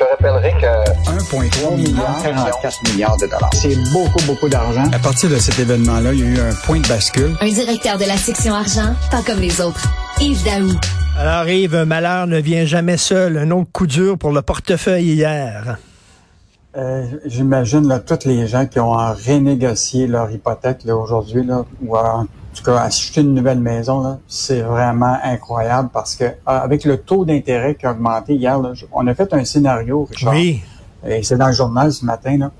te rappellerai que 1,3 milliard, 44 milliards de dollars. C'est beaucoup, beaucoup d'argent. À partir de cet événement-là, il y a eu un point de bascule. Un directeur de la section argent, pas comme les autres. Yves Daou. Alors Yves, un malheur ne vient jamais seul. Un autre coup dur pour le portefeuille hier. Euh, J'imagine là, tous les gens qui ont renégocié leur hypothèque là, aujourd'hui, là, ou en tout cas acheter une nouvelle maison, là, c'est vraiment incroyable parce que euh, avec le taux d'intérêt qui a augmenté hier, là, on a fait un scénario, Richard. Oui. Et c'est dans le journal ce matin. Là.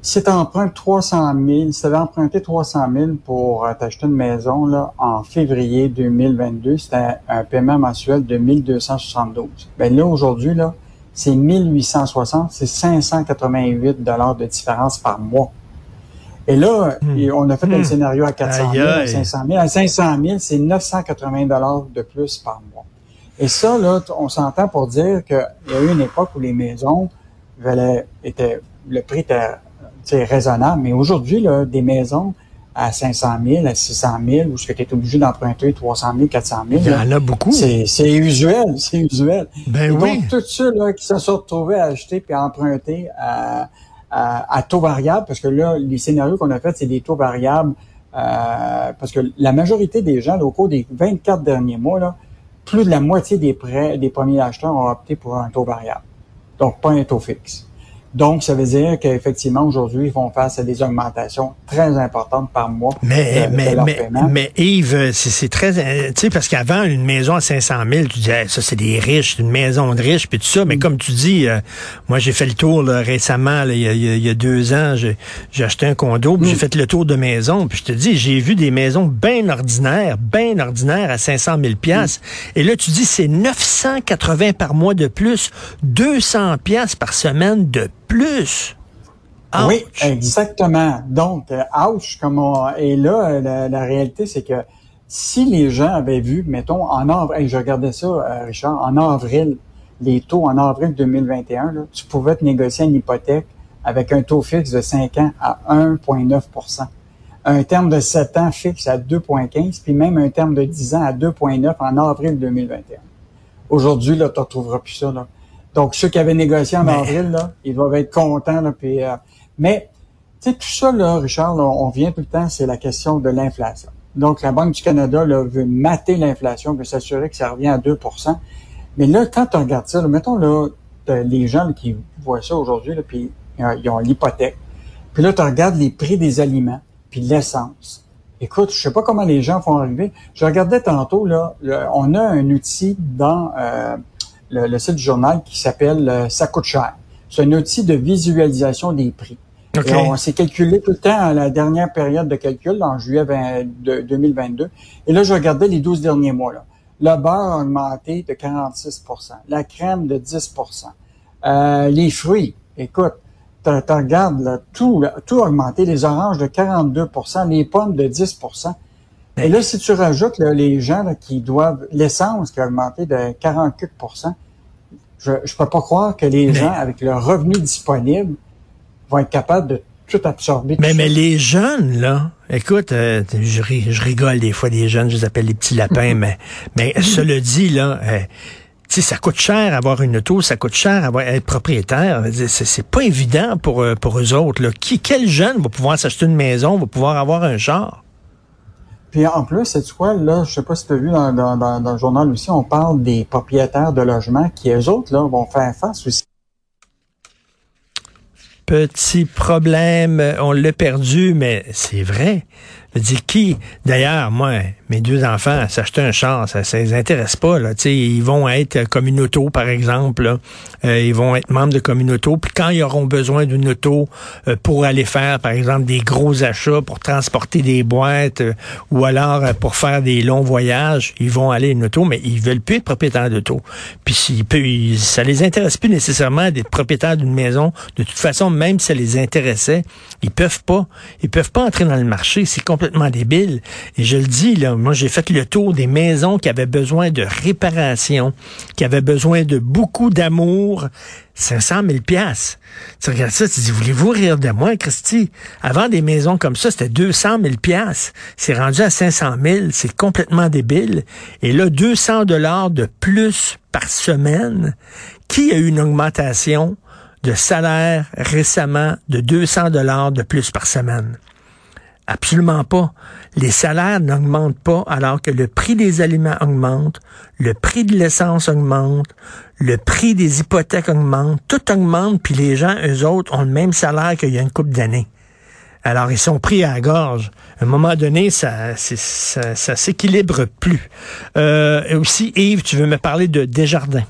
Si tu empruntes 300 000, si tu avais emprunté 300 000 pour euh, t'acheter une maison là, en février 2022, c'était un paiement mensuel de 1272. Ben là, aujourd'hui, là, c'est 1860, c'est 588 dollars de différence par mois. Et là, Hmm. on a fait un Hmm. scénario à 400 000, Aïe, à aïe. 500 000. À 500 000, c'est 980 dollars de plus par mois. Et ça, là, on s'entend pour dire qu'il y a eu une époque où les maisons valaient, étaient, le prix était raisonnable, mais aujourd'hui, là, des maisons à 500 000, à 600 000, où ce que tu es obligé d'emprunter 300 000, 400 000, Il y en a beaucoup. c'est c'est usuel, c'est usuel. Ben Et oui. donc, tous ceux là, qui se sont retrouvés à acheter puis à emprunter à, à, à taux variable, parce que là, les scénarios qu'on a faits, c'est des taux variables, euh, parce que la majorité des gens, au cours des 24 derniers mois, là, plus de la moitié des prêts des premiers acheteurs ont opté pour un taux variable. Donc, pas un taux fixe. Donc, ça veut dire qu'effectivement, aujourd'hui, ils font face à des augmentations très importantes par mois. Mais, de- de mais, leur mais, mais Yves, c'est très... euh, Tu sais, parce qu'avant, une maison à 500 000, tu disais, ça, c'est des riches, une maison de riches, puis tout ça. Mais Mm. comme tu dis, euh, moi, j'ai fait le tour là, récemment, il, y y a- il y a deux ans, j'ai j'ai acheté un condo, puis j'ai Mm. fait le tour de maison. Puis je te dis, j'ai vu des maisons bien ordinaires, bien ordinaires à 500 000 piastres. Mm. Et là, tu dis, c'est 980 par mois de plus, 200 piastres par semaine de plus. Oui, exactement. Donc, euh, ouch, comme on... Et là, la, la réalité, c'est que si les gens avaient vu, mettons, en avril, hey, je regardais ça, euh, Richard, en avril, les taux en avril 2021, là, tu pouvais te négocier une hypothèque avec un taux fixe de 5 ans à 1,9% un terme de 7 ans fixe à 2,15 puis même un terme de 10 ans à 2,9 en avril 2021. Aujourd'hui, là, tu ne retrouveras plus ça. Là. Donc, ceux qui avaient négocié en Mais- avril, là, ils doivent être contents. Là, puis, euh, mais, tu sais, tout ça, là, Richard, là, on vient tout le temps, c'est la question de l'inflation. Donc, la Banque du Canada là, veut mater l'inflation, veut s'assurer que ça revient à 2% Mais là, quand tu regardes ça, là, mettons là, les gens là, qui voient ça aujourd'hui, là, puis euh, ils ont l'hypothèque. Puis là, tu regardes les prix des aliments, puis l'essence. Écoute, je sais pas comment les gens font arriver. Je regardais tantôt, là, le- on a un outil dans euh, le, le site du journal qui s'appelle euh, Ça coûte cher. C'est un outil de visualisation des prix. Et on s'est calculé tout le temps à la dernière période de calcul, en juillet 20 de- 2022. Et là, je regardais les 12 derniers mois. Là. Le beurre a augmenté de 46% la crème de 10% euh, les fruits, écoute, tu regardes là, tout, là, tout a augmenté, les oranges de 42% les pommes de 10 Et là, si tu rajoutes là, les gens là, qui doivent l'essence qui a augmenté de 48% je ne peux pas croire que les Mais- gens, avec leur revenu disponible, vont être capables de tout absorber. tout Mais, ça. mais les jeunes, là, écoute, euh, je, ri- je rigole des fois des jeunes, je les appelle les petits lapins, mais, mais cela dit, là, euh, tu sais, ça coûte cher avoir une auto, ça coûte cher avoir, être propriétaire. C'est, pas évident pour, euh, pour eux autres. Là. Qui, quel jeune va pouvoir s'acheter une maison, va pouvoir avoir un char? Puis en plus, c'est quoi, là, je sais pas si tu as vu dans, dans, dans, le journal aussi, on parle des propriétaires de logements qui, eux autres, là, vont faire face aussi. Petit problème, on l'a perdu, mais c'est vrai. Je dis qui? D'ailleurs, moi, mes deux enfants, s'acheter un char, ça, ça les intéresse pas. Là. Tu sais, ils vont être une auto, par exemple. là. Euh, ils vont être membres de auto. Puis quand ils auront besoin d'une auto euh, pour aller faire, par exemple, des gros achats, pour transporter des boîtes, euh, ou alors euh, pour faire des longs voyages, ils vont aller une auto, mais ils veulent plus être propriétaires d'auto. Puis s'ils ils- ça les intéresse plus nécessairement d'être propriétaires d'une maison. De toute façon, même si ça les intéressait, ils peuvent pas. Ils peuvent pas entrer dans le marché. C'est complètement débile. Et je le dis, là, moi, j'ai fait le tour des maisons qui avaient besoin de réparation, qui avaient besoin de beaucoup d'amour. 500 000 piastres. Tu regardes ça, tu dis, voulez-vous rire de moi, Christy? Avant des maisons comme ça, c'était 200 000 piastres. C'est rendu à 500 000. C'est complètement débile. Et là, 200 dollars de plus par semaine. Qui a eu une augmentation de salaire récemment de 200 dollars de plus par semaine? Absolument pas. Les salaires n'augmentent pas alors que le prix des aliments augmente, le prix de l'essence augmente, le prix des hypothèques augmente, tout augmente, puis les gens, eux autres, ont le même salaire qu'il y a une couple d'années. Alors, ils sont pris à la gorge. À un moment donné, ça, ça, ça s'équilibre plus. Euh, aussi, Yves, tu veux me parler de Desjardins.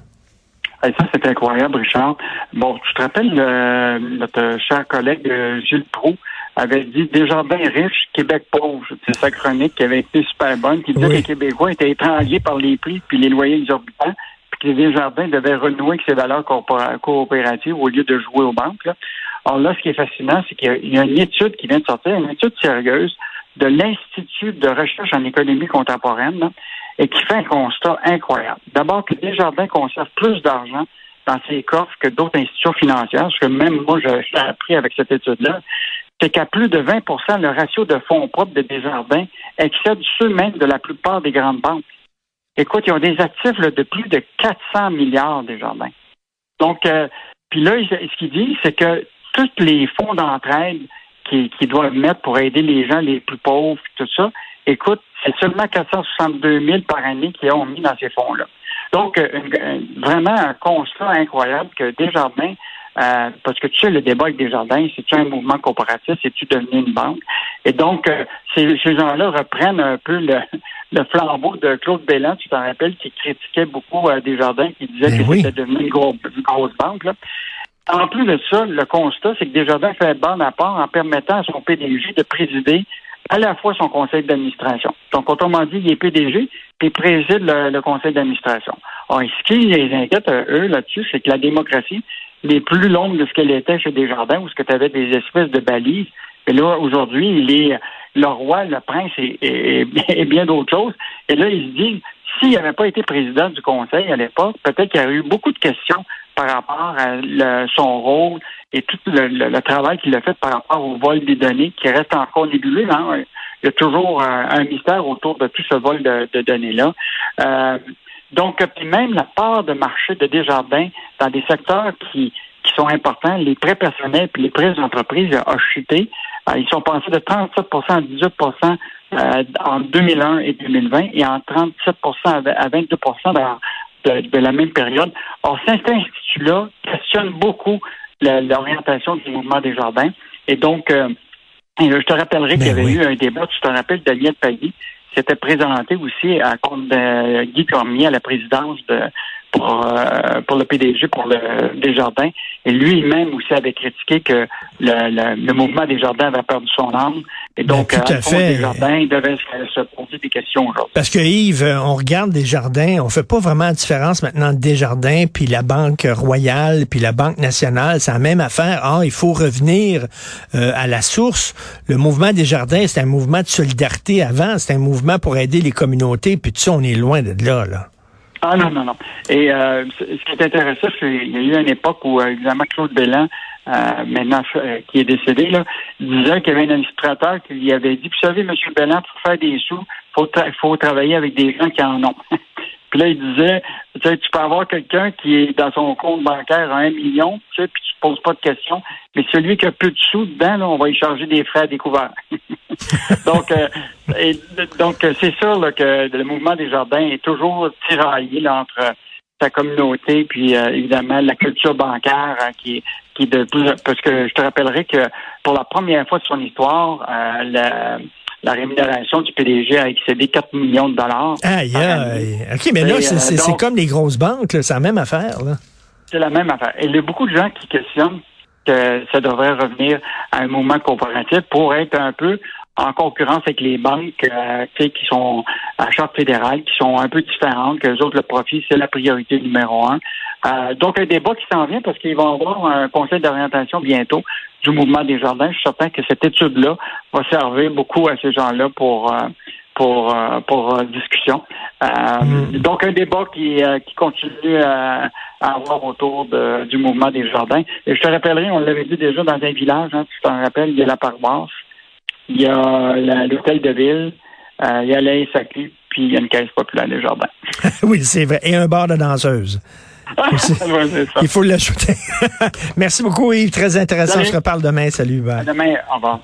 ça, c'est incroyable, Richard. Bon, tu te rappelles euh, notre cher collègue euh, Gilles Proux avait dit Desjardins riche, Québec pauvre. C'est sa chronique qui avait été super bonne, qui disait que les Québécois étaient étranglés par les prix puis les loyers exorbitants, puis que les Desjardins devaient renouer avec ses valeurs coopératives au lieu de jouer aux banques. Là. Alors là, ce qui est fascinant, c'est qu'il y a une étude qui vient de sortir, une étude sérieuse de l'Institut de recherche en économie contemporaine, et qui fait un constat incroyable. D'abord, que Desjardins conserve plus d'argent dans ses coffres que d'autres institutions financières, parce que même moi, j'ai appris avec cette étude-là, c'est qu'à plus de 20% le ratio de fonds propres de Desjardins excède ceux même de la plupart des grandes banques. Écoute, ils ont des actifs de plus de 400 milliards Desjardins. Donc, euh, puis là, ce qu'ils disent, c'est que tous les fonds d'entraide qui, doivent mettre pour aider les gens les plus pauvres, tout ça, écoute, c'est seulement 462 000 par année qu'ils ont mis dans ces fonds-là. Donc, euh, vraiment un constat incroyable que Desjardins euh, parce que tu sais, le débat avec Desjardins, c'est-tu un mouvement coopératif, c'est-tu devenu une banque? Et donc, euh, ces, gens-là reprennent un peu le, flambeau de Claude Belland, tu t'en rappelles, qui critiquait beaucoup euh, Desjardins, qui disait ben que c'était devenu une, grosse banque. En plus de ça, le constat, c'est que Desjardins fait bon apport en permettant à son PDG de présider à la fois son conseil d'administration. Donc, autrement dit, il est PDG, puis il préside le, conseil d'administration. ce qui les inquiète, eux, là-dessus, c'est que la démocratie, les plus longues de ce qu'elle était chez Desjardins, où ce que tu avais des espèces de balises. Et là, aujourd'hui, il est le roi, le prince et, bien d'autres choses. Et là, il se dit, s'il n'avait pas été président du conseil à l'époque, peut-être qu'il y aurait eu beaucoup de questions par rapport à son rôle et tout le, travail qu'il a fait par rapport au vol des données qui reste encore nébuleux. Hein. Il y a toujours un, mystère autour de tout ce vol de, données-là. Euh, donc, puis même la part de marché de Desjardins dans des secteurs qui, qui sont importants, les prêts personnels puis les prêts d'entreprise a chuté. Euh, ils sont passés de 37% à 18% euh, en 2001 et 2020 et en 37% à 22 dans, de, la même période. Or, cet institut-là questionne beaucoup l'orientation du mouvement des jardins. Et donc, euh, je te rappellerai ben qu'il y avait eu un débat, tu te rappelles, Daniel Pagny, s'était présenté aussi à compte de Guy Cormier à la présidence de pour, euh, pour le PDG, pour le Desjardins. Et lui-même aussi avait critiqué que le, le, mouvement Desjardins avait perdu son âme. Et ben, donc, tout à, fait. Desjardins devait se, poser des questions aujourd'hui. Parce que Yves, on regarde Desjardins, on fait pas vraiment la différence maintenant de Desjardins, puis la Banque Royale, puis la Banque Nationale, c'est la même affaire. Ah, il faut revenir euh, à la source. Le mouvement Desjardins, c'est un mouvement de solidarité avant, c'est un mouvement pour aider les communautés, puis tout ça, on est loin de là, là. Ah non, non, non. Et euh, ce qui est intéressant, c'est qu'il y a eu une époque où, euh, évidemment, Claude Belland, euh, maintenant euh, qui est décédé, là, disait qu'il y avait un administrateur qui lui avait dit, vous savez, M. Belland, pour faire des sous, faut, faut travailler avec des gens qui en ont. Puis là, il disait, tu sais, tu peux avoir quelqu'un qui est dans son compte bancaire à un million, tu sais, puis tu te poses pas de questions. Mais celui qui a peu de sous dedans, là, on va y charger des frais à découvert. donc, euh, donc c'est sûr là, que le mouvement des jardins est toujours tiraillé là, entre sa communauté, puis euh, évidemment la culture bancaire hein, qui qui de plus parce que je te rappellerai que pour la première fois de son histoire, euh, la la rémunération du PDG a excédé 4 millions de dollars. Aïe, aïe. OK, mais là, euh, c'est comme les grosses banques, c'est la même affaire. C'est la même affaire. Et il y a beaucoup de gens qui questionnent que ça devrait revenir à un mouvement coopératif pour être un peu en concurrence avec les banques euh, qui sont à charte fédérale, qui sont un peu différentes, que les autres, le profit, c'est la priorité numéro un. Euh, donc, un débat qui s'en vient parce qu'ils vont avoir un conseil d'orientation bientôt du mouvement des jardins. Je suis certain que cette étude-là va servir beaucoup à ces gens-là pour pour pour discussion. Mm. Donc un débat qui qui continue à, avoir autour du mouvement des jardins. Et je te rappellerai, on l'avait dit déjà dans un village, hein, tu t'en rappelles, il y a la paroisse, il y a l'hôtel de ville, il y a la SAQ, puis il y a une caisse populaire des jardins. oui, c'est vrai. Et un bar de danseuse. Il faut l'ajouter. Merci beaucoup, Yves. Très intéressant. Je te reparle demain. Salut. Demain, au revoir.